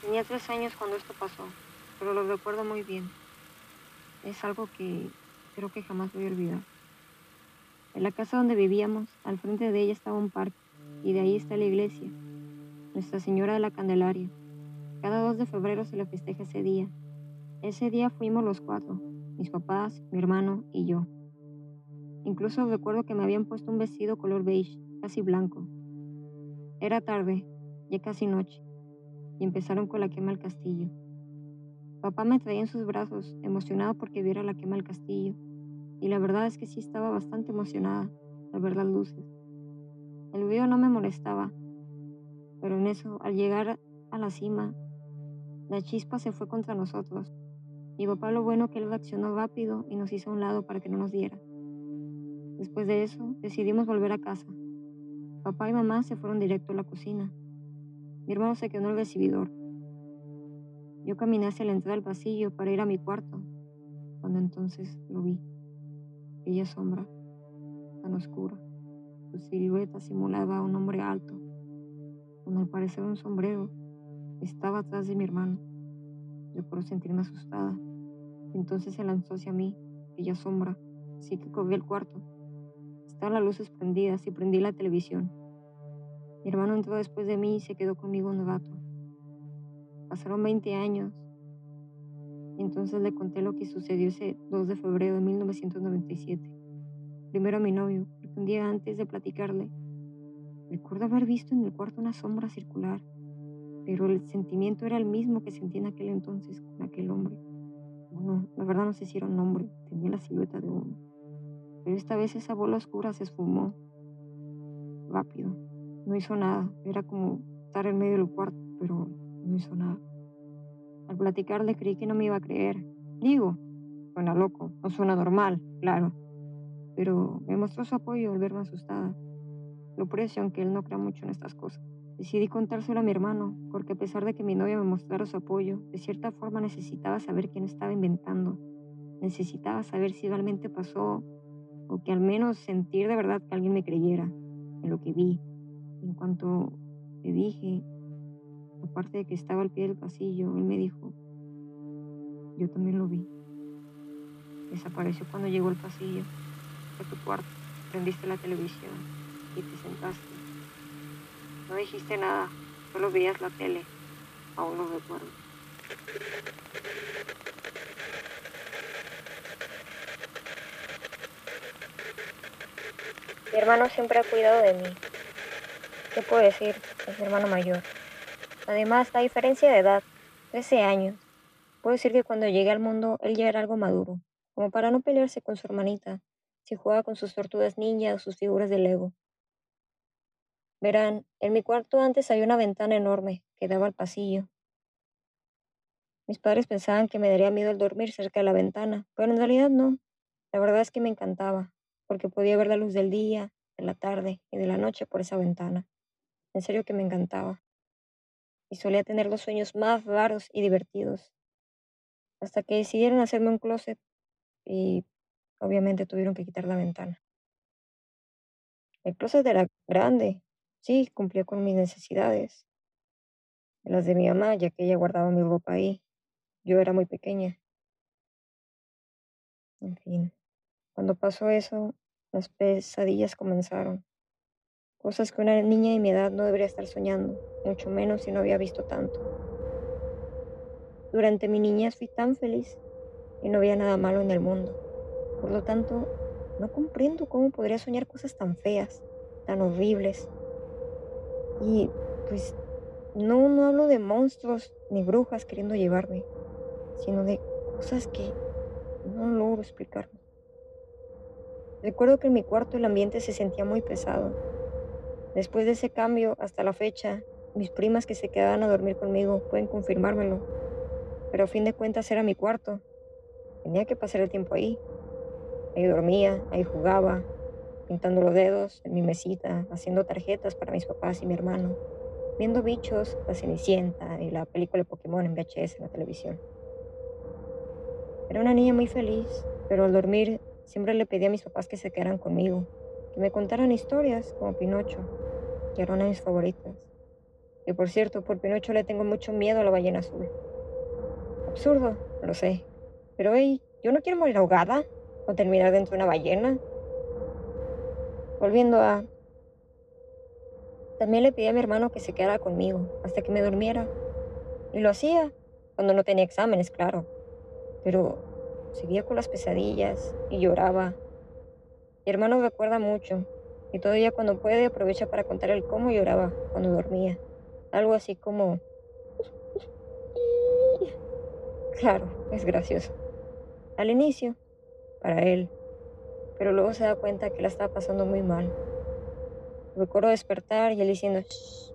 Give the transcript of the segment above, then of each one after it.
Tenía tres años cuando esto pasó, pero lo recuerdo muy bien. Es algo que creo que jamás voy a olvidar. En la casa donde vivíamos, al frente de ella estaba un parque, y de ahí está la iglesia, Nuestra Señora de la Candelaria. Cada 2 de febrero se le festeja ese día. Ese día fuimos los cuatro, mis papás, mi hermano y yo. Incluso recuerdo que me habían puesto un vestido color beige, casi blanco. Era tarde, ya casi noche y empezaron con la quema del castillo. Papá me traía en sus brazos, emocionado porque viera la quema del castillo, y la verdad es que sí estaba bastante emocionada al ver las luces. El ruido no me molestaba, pero en eso, al llegar a la cima, la chispa se fue contra nosotros. Y papá lo bueno que él reaccionó rápido y nos hizo a un lado para que no nos diera. Después de eso, decidimos volver a casa. Papá y mamá se fueron directo a la cocina. Mi hermano se quedó en el recibidor. Yo caminé hacia la entrada del pasillo para ir a mi cuarto, cuando entonces lo vi. Aquella sombra, tan oscura. Su silueta simulaba a un hombre alto, con al parecer un sombrero. Estaba atrás de mi hermano. Recuerdo sentirme asustada. Entonces se lanzó hacia mí, aquella sombra, así que corrí al cuarto. Estaban las luces prendidas y prendí la televisión. Mi hermano entró después de mí y se quedó conmigo un rato. Pasaron 20 años. Y entonces le conté lo que sucedió ese 2 de febrero de 1997. Primero a mi novio, porque un día antes de platicarle, recuerdo haber visto en el cuarto una sombra circular, pero el sentimiento era el mismo que sentí en aquel entonces con aquel hombre. Bueno, la verdad no sé si era un hombre, tenía la silueta de uno. Pero esta vez esa bola oscura se esfumó rápido no hizo nada. Era como estar en medio del cuarto, pero no hizo nada. Al platicarle creí que no me iba a creer. Digo, suena loco, no suena normal, claro. Pero me mostró su apoyo al verme asustada. Lo precio aunque él no crea mucho en estas cosas. Decidí contárselo a mi hermano, porque a pesar de que mi novia me mostrara su apoyo, de cierta forma necesitaba saber quién estaba inventando. Necesitaba saber si realmente pasó, o que al menos sentir de verdad que alguien me creyera en lo que vi, en cuanto le dije, aparte de que estaba al pie del pasillo, él me dijo, yo también lo vi. Desapareció cuando llegó al pasillo, a tu cuarto, prendiste la televisión y te sentaste. No dijiste nada, solo veías la tele. Aún no recuerdo. Mi hermano siempre ha cuidado de mí, ¿Qué puedo decir? Es mi hermano mayor. Además, la diferencia de edad, 13 años. Puedo decir que cuando llegué al mundo, él ya era algo maduro, como para no pelearse con su hermanita, si jugaba con sus tortugas ninja o sus figuras de Lego. Verán, en mi cuarto antes había una ventana enorme que daba al pasillo. Mis padres pensaban que me daría miedo el dormir cerca de la ventana, pero en realidad no. La verdad es que me encantaba, porque podía ver la luz del día, de la tarde y de la noche por esa ventana. En serio que me encantaba. Y solía tener los sueños más raros y divertidos. Hasta que decidieron hacerme un closet y obviamente tuvieron que quitar la ventana. El closet era grande, sí, cumplía con mis necesidades. Las de mi mamá, ya que ella guardaba mi ropa ahí. Yo era muy pequeña. En fin, cuando pasó eso, las pesadillas comenzaron. Cosas que una niña de mi edad no debería estar soñando, mucho menos si no había visto tanto. Durante mi niñez fui tan feliz y no había nada malo en el mundo. Por lo tanto, no comprendo cómo podría soñar cosas tan feas, tan horribles. Y pues no, no hablo de monstruos ni brujas queriendo llevarme, sino de cosas que no logro explicarme. Recuerdo que en mi cuarto el ambiente se sentía muy pesado Después de ese cambio, hasta la fecha, mis primas que se quedaban a dormir conmigo pueden confirmármelo. Pero a fin de cuentas era mi cuarto. Tenía que pasar el tiempo ahí. Ahí dormía, ahí jugaba. pintando los dedos en mi mesita, haciendo tarjetas para mis papás y mi hermano, viendo bichos, la Cenicienta y la película de Pokémon en VHS en la televisión. Era una niña muy feliz, pero al dormir siempre le pedía a mis papás que se quedaran conmigo, que me contaran historias como Pinocho, que era una de mis favoritas. Y por cierto, por Pinocho le tengo mucho miedo a la ballena azul. Absurdo, lo sé. Pero hey, yo no quiero morir ahogada o terminar dentro de una ballena. Volviendo a... También le pedí a mi hermano que se quedara conmigo hasta que me durmiera. Y lo hacía, cuando no tenía exámenes, claro. Pero seguía con las pesadillas y lloraba. Mi hermano me acuerda mucho y todavía cuando puede aprovecha para contar el cómo lloraba cuando dormía. Algo así como... Claro, es gracioso. Al inicio, para él, pero luego se da cuenta que la estaba pasando muy mal. Recuerdo despertar y él diciendo, es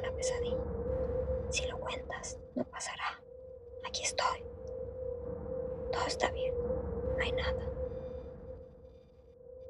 una pesadilla. Si lo cuentas, no pasará. Aquí estoy. Todo está bien. No hay nada.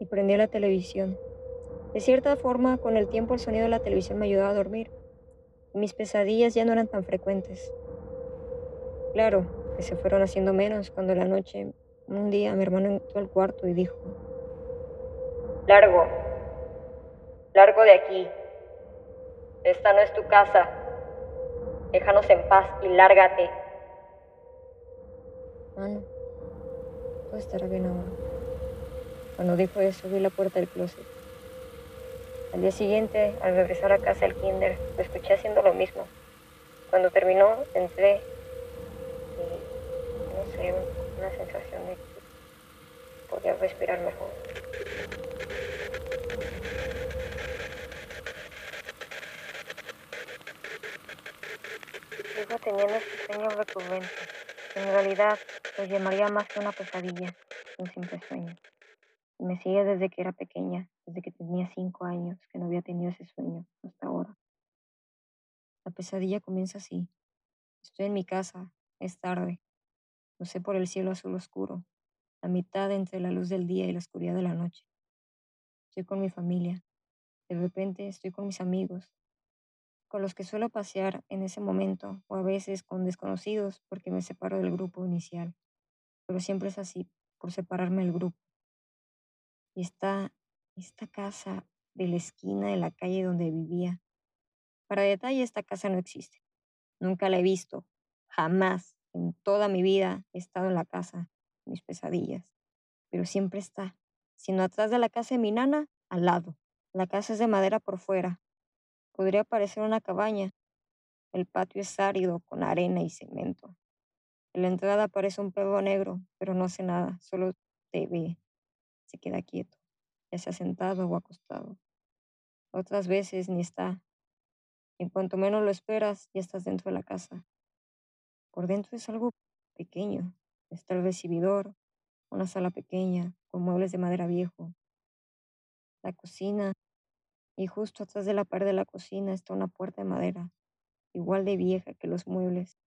Y prendió la televisión. De cierta forma, con el tiempo el sonido de la televisión me ayudaba a dormir. Y mis pesadillas ya no eran tan frecuentes. Claro, que se fueron haciendo menos cuando la noche, un día, mi hermano entró al cuarto y dijo, Largo, largo de aquí. Esta no es tu casa. Déjanos en paz y lárgate. Ah, no. Todo estará bien ahora. Cuando dijo eso, vi la puerta del closet. Al día siguiente, al regresar a casa del kinder, lo escuché haciendo lo mismo. Cuando terminó, entré una sensación de podía respirar mejor. Sigo teniendo este sueño recurrente. En realidad, lo llamaría más que una pesadilla, un simple sueño. Me sigue desde que era pequeña, desde que tenía cinco años, que no había tenido ese sueño hasta ahora. La pesadilla comienza así. Estoy en mi casa, es tarde. Sé por el cielo azul oscuro, la mitad entre la luz del día y la oscuridad de la noche. Estoy con mi familia. De repente estoy con mis amigos, con los que suelo pasear en ese momento, o a veces con desconocidos porque me separo del grupo inicial. Pero siempre es así, por separarme del grupo. Y está esta casa de la esquina de la calle donde vivía. Para detalle, esta casa no existe. Nunca la he visto. Jamás en toda mi vida he estado en la casa, mis pesadillas. Pero siempre está. Sino atrás de la casa de mi nana, al lado. La casa es de madera por fuera. Podría parecer una cabaña. El patio es árido, con arena y cemento. En la entrada aparece un perro negro, pero no hace nada, solo te ve. Se queda quieto, ya sea sentado o acostado. Otras veces ni está. En cuanto menos lo esperas, ya estás dentro de la casa. Por dentro es algo pequeño. Está el recibidor, una sala pequeña, con muebles de madera viejo. La cocina, y justo atrás de la pared de la cocina está una puerta de madera, igual de vieja que los muebles.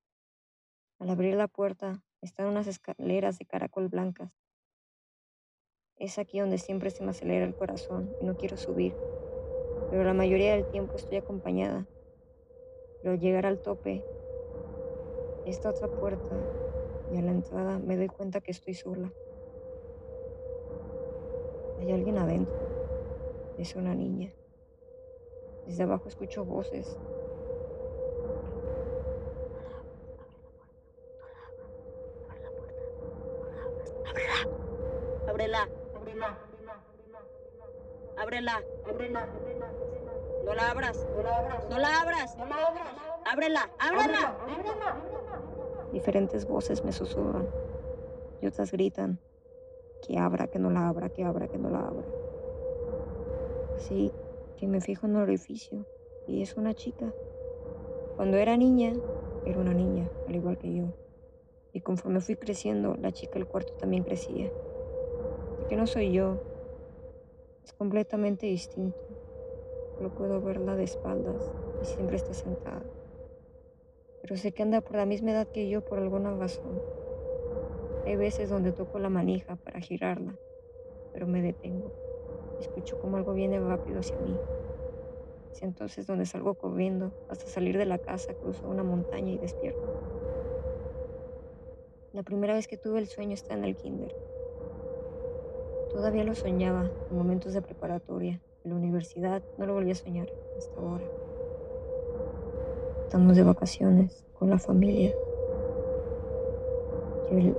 Al abrir la puerta están unas escaleras de caracol blancas. Es aquí donde siempre se me acelera el corazón y no quiero subir, pero la mayoría del tiempo estoy acompañada. Pero al llegar al tope, esta otra puerta y a la entrada me doy cuenta que estoy sola. Hay alguien adentro. Es una niña. Desde abajo escucho voces. Ábrela. Ábrela. Ábrela. No la abras. No la abras. Ábrela. Ábrela. Diferentes voces me susurran y otras gritan que abra, que no la abra, que abra, que no la abra. Así que me fijo en el orificio y es una chica. Cuando era niña, era una niña, al igual que yo. Y conforme fui creciendo, la chica del cuarto también crecía. que no soy yo, es completamente distinto. Solo puedo verla de espaldas y siempre está sentada. Pero sé que anda por la misma edad que yo por alguna razón. Hay veces donde toco la manija para girarla, pero me detengo. Escucho como algo viene rápido hacia mí. Es entonces donde salgo corriendo. Hasta salir de la casa, cruzo una montaña y despierto. La primera vez que tuve el sueño está en el kinder. Todavía lo soñaba en momentos de preparatoria. En la universidad no lo volví a soñar hasta ahora. Estamos de vacaciones con la familia. Y el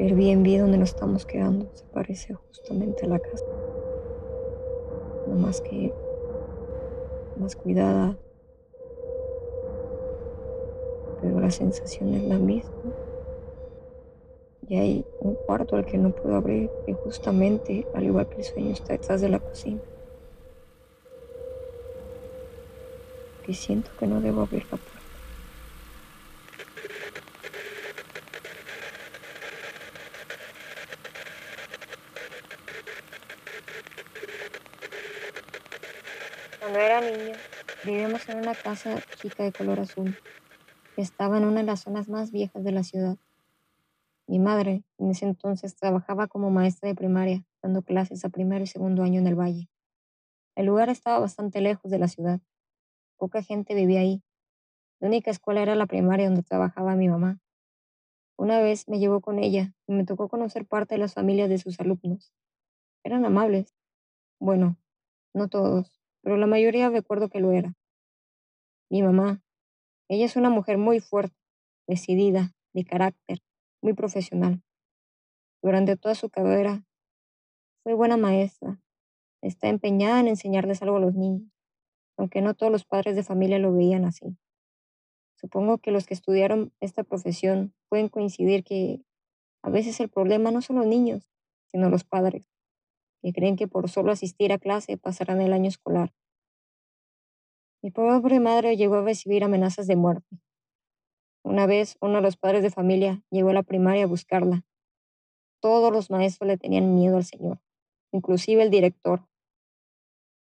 Airbnb donde nos estamos quedando se parece justamente a la casa. No más que más cuidada. Pero la sensación es la misma. Y hay un cuarto al que no puedo abrir, que justamente, al igual que el sueño, está detrás de la cocina. Que siento que no debo abrir la puerta. Cuando era niño, vivíamos en una casa chica de color azul, que estaba en una de las zonas más viejas de la ciudad. Mi madre, en ese entonces, trabajaba como maestra de primaria, dando clases a primer y segundo año en el valle. El lugar estaba bastante lejos de la ciudad. Poca gente vivía ahí. La única escuela era la primaria donde trabajaba mi mamá. Una vez me llevó con ella y me tocó conocer parte de las familias de sus alumnos. Eran amables. Bueno, no todos, pero la mayoría recuerdo que lo era. Mi mamá, ella es una mujer muy fuerte, decidida, de carácter, muy profesional. Durante toda su carrera fue buena maestra. Está empeñada en enseñarles algo a los niños, aunque no todos los padres de familia lo veían así. Supongo que los que estudiaron esta profesión pueden coincidir que a veces el problema no son los niños, sino los padres, que creen que por solo asistir a clase pasarán el año escolar. Mi pobre madre llegó a recibir amenazas de muerte, una vez uno de los padres de familia llegó a la primaria a buscarla. Todos los maestros le tenían miedo al señor, inclusive el director.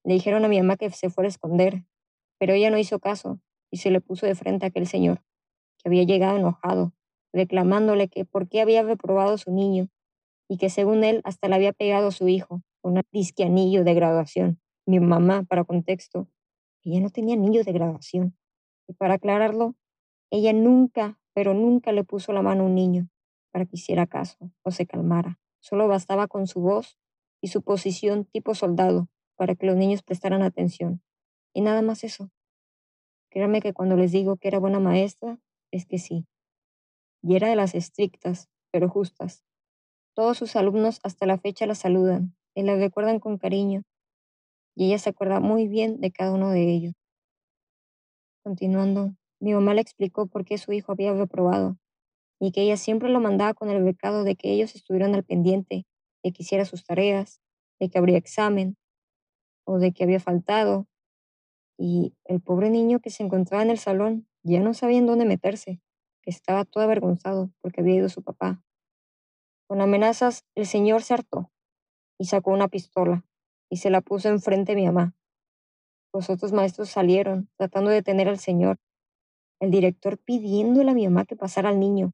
Le dijeron a mi mamá que se fuera a esconder, pero ella no hizo caso y se le puso de frente a aquel señor, que había llegado enojado, reclamándole que por qué había reprobado a su niño y que según él hasta le había pegado a su hijo un disque anillo de graduación. Mi mamá, para contexto, ella no tenía anillo de graduación. Y para aclararlo, ella nunca, pero nunca le puso la mano a un niño para que hiciera caso o se calmara. Solo bastaba con su voz y su posición tipo soldado para que los niños prestaran atención. Y nada más eso. Créanme que cuando les digo que era buena maestra, es que sí. Y era de las estrictas, pero justas. Todos sus alumnos hasta la fecha la saludan y la recuerdan con cariño. Y ella se acuerda muy bien de cada uno de ellos. Continuando, mi mamá le explicó por qué su hijo había reprobado y que ella siempre lo mandaba con el recado de que ellos estuvieran al pendiente, de que hiciera sus tareas, de que habría examen o de que había faltado. Y el pobre niño que se encontraba en el salón ya no sabía en dónde meterse, que estaba todo avergonzado porque había ido su papá. Con amenazas, el señor se hartó y sacó una pistola y se la puso enfrente de mi mamá. Los otros maestros salieron tratando de detener al señor, el director pidiéndole a mi mamá que pasara al niño.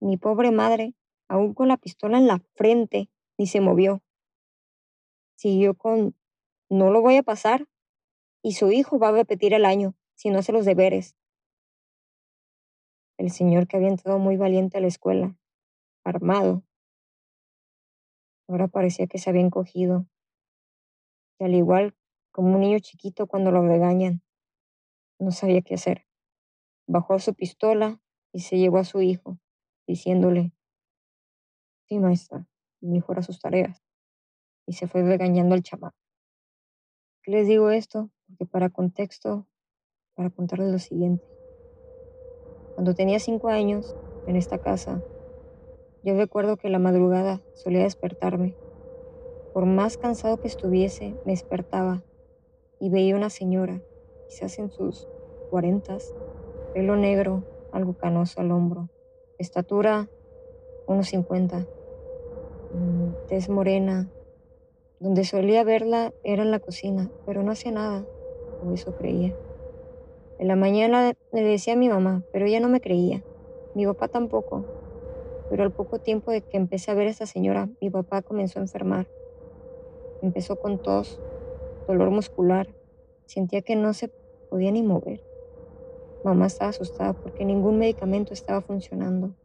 Mi pobre madre, aún con la pistola en la frente, ni se movió. Siguió con, no lo voy a pasar, y su hijo va a repetir el año si no hace los deberes. El señor que había entrado muy valiente a la escuela, armado, ahora parecía que se había encogido. Y al igual como un niño chiquito cuando lo regañan, no sabía qué hacer bajó su pistola y se llevó a su hijo, diciéndole, sí, maestra, mi hijo sus tareas. Y se fue regañando al chamaco. ¿Qué les digo esto? Porque para contexto, para contarles lo siguiente. Cuando tenía cinco años, en esta casa, yo recuerdo que la madrugada solía despertarme. Por más cansado que estuviese, me despertaba y veía una señora, quizás en sus cuarentas, pelo negro, algo canoso al hombro, estatura unos 50, mm, tez morena. Donde solía verla era en la cocina, pero no hacía nada, o eso creía. En la mañana le decía a mi mamá, pero ella no me creía. Mi papá tampoco. Pero al poco tiempo de que empecé a ver a esta señora, mi papá comenzó a enfermar Empezó con tos, dolor muscular. Sentía que no se podía ni mover. Mamá estaba asustada porque ningún medicamento estaba funcionando.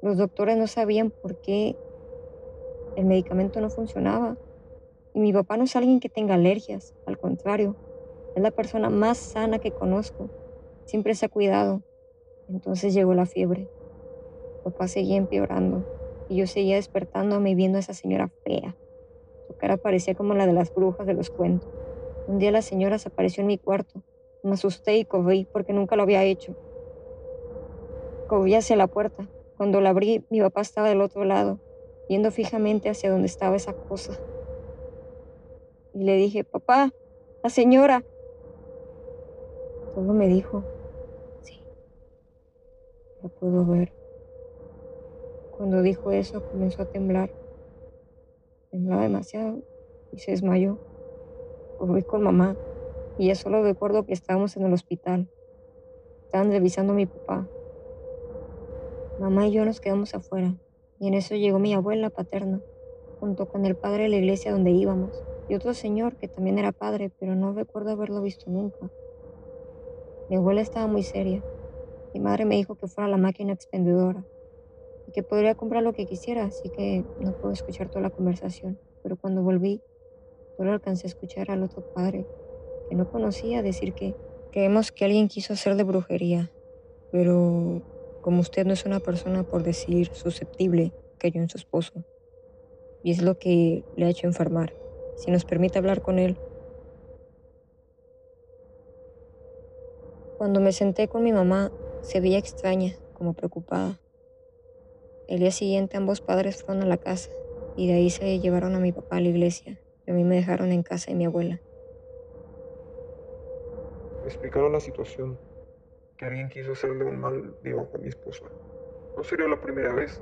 Los doctores no sabían por qué el medicamento no funcionaba. Y mi papá no es alguien que tenga alergias, al contrario, es la persona más sana que conozco. Siempre se ha cuidado. Entonces llegó la fiebre. Papá seguía empeorando y yo seguía despertándome y viendo a esa señora fea. Su cara parecía como la de las brujas de los cuentos. Un día la señora se apareció en mi cuarto. Me asusté y corrí porque nunca lo había hecho. Corrí hacia la puerta. Cuando la abrí, mi papá estaba del otro lado, viendo fijamente hacia donde estaba esa cosa. Y le dije, papá, la señora. Solo me dijo, sí, la puedo ver. Cuando dijo eso, comenzó a temblar. Temblaba demasiado y se desmayó. Corrí con mamá y ya solo recuerdo que estábamos en el hospital. Estaban revisando a mi papá. Mamá y yo nos quedamos afuera y en eso llegó mi abuela paterna, junto con el padre de la iglesia donde íbamos, y otro señor que también era padre, pero no recuerdo haberlo visto nunca. Mi abuela estaba muy seria. Mi madre me dijo que fuera a la máquina expendedora y que podría comprar lo que quisiera, así que no puedo escuchar toda la conversación. Pero cuando volví, solo alcancé a escuchar al otro padre que no conocía decir que creemos que alguien quiso hacer de brujería, pero como usted no es una persona, por decir, susceptible, cayó en su esposo. Y es lo que le ha hecho enfermar. Si nos permite hablar con él. Cuando me senté con mi mamá, se veía extraña, como preocupada. El día siguiente ambos padres fueron a la casa y de ahí se llevaron a mi papá a la iglesia y a mí me dejaron en casa de mi abuela. Me explicaron la situación, que alguien quiso hacerle un mal debajo a mi esposa. No sería la primera vez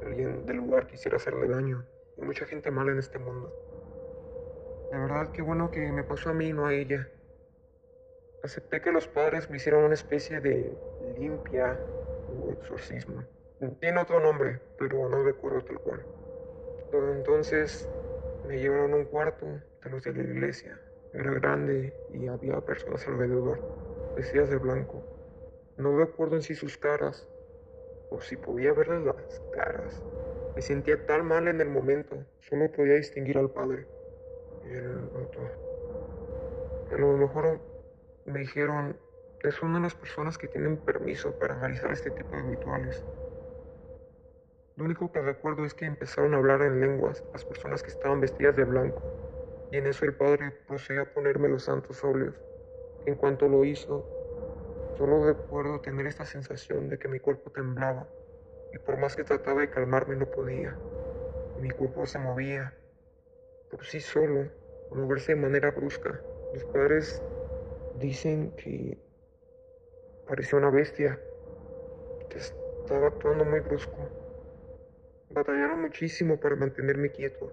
que alguien del lugar quisiera hacerle daño. Hay mucha gente mala en este mundo. De verdad, qué bueno que me pasó a mí, no a ella. Acepté que los padres me hicieron una especie de limpia o exorcismo. Tiene otro nombre, pero no recuerdo tal cual. Entonces me llevaron a un cuarto de los de la iglesia. Era grande y había personas alrededor, vestidas de blanco. No recuerdo en sí sus caras, o si podía verles las caras. Me sentía tan mal en el momento, solo podía distinguir al padre el. A lo mejor me dijeron, es una de las personas que tienen permiso para realizar este tipo de rituales. Lo único que recuerdo es que empezaron a hablar en lenguas las personas que estaban vestidas de blanco, y en eso el padre procedió a ponerme los santos óleos. En cuanto lo hizo, solo recuerdo tener esta sensación de que mi cuerpo temblaba, y por más que trataba de calmarme no podía. Mi cuerpo se movía por sí solo, a moverse de manera brusca. Los padres dicen que parecía una bestia, que estaba actuando muy brusco. Batallaron muchísimo para mantenerme quieto,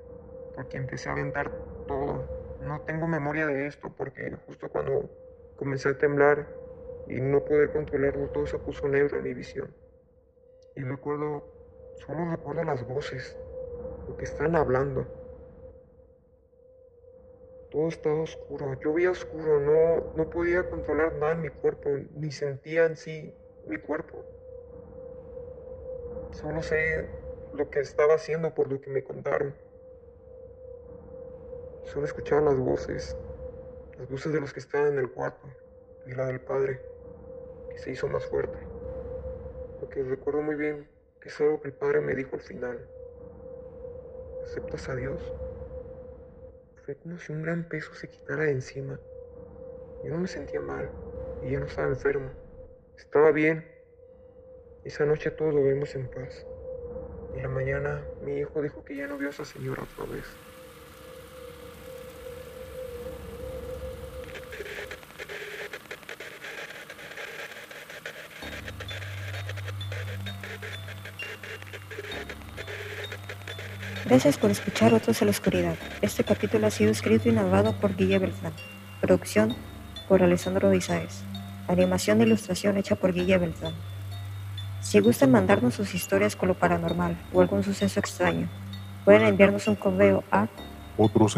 porque empecé a aventar todo. No tengo memoria de esto, porque justo cuando comencé a temblar y no poder controlarlo, todo se puso negro en mi visión. Y recuerdo, solo recuerdo las voces, lo que están hablando. Todo estaba oscuro, yo veía oscuro, no, no podía controlar nada en mi cuerpo, ni sentía en sí mi cuerpo. Solo sé lo que estaba haciendo por lo que me contaron. Solo escuchaba las voces, las voces de los que estaban en el cuarto y la del padre, que se hizo más fuerte. Lo que recuerdo muy bien que es algo que el padre me dijo al final. ¿Aceptas a Dios? Fue como si un gran peso se quitara de encima. Yo no me sentía mal y ya no estaba enfermo. Estaba bien. Esa noche todos lo vimos en paz. Y la mañana mi hijo dijo que ya no vio a esa señora otra vez. Gracias por escuchar Otros en la Oscuridad. Este capítulo ha sido escrito y narrado por Guille Beltrán. Producción por Alessandro Izaes. Animación e ilustración hecha por Guille Beltrán. Si gustan mandarnos sus historias con lo paranormal o algún suceso extraño, pueden enviarnos un correo a otros